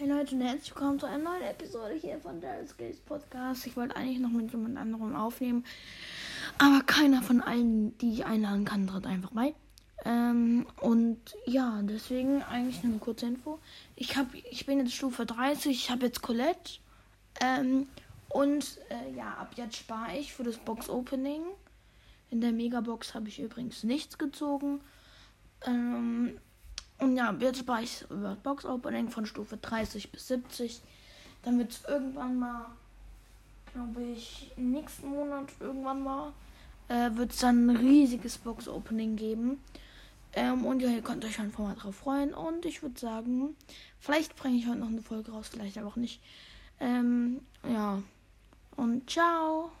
Hey Leute und herzlich willkommen zu einer neuen Episode hier von der Skills Podcast. Ich wollte eigentlich noch mit jemand anderem aufnehmen, aber keiner von allen, die ich einladen kann, tritt einfach bei. Ähm, und ja, deswegen eigentlich nur eine kurze Info. Ich, hab, ich bin jetzt Stufe 30, ich habe jetzt Colette. Ähm, und äh, ja, ab jetzt spare ich für das Box-Opening. In der Megabox habe ich übrigens nichts gezogen. Ähm, ja, jetzt ich über Box Opening von Stufe 30 bis 70. Dann wird es irgendwann mal, glaube ich, nächsten Monat irgendwann mal, äh, wird es dann ein riesiges Box Opening geben. Ähm, und ja, ihr könnt euch einfach mal drauf freuen. Und ich würde sagen, vielleicht bringe ich heute noch eine Folge raus, vielleicht aber auch nicht. Ähm, ja. Und ciao.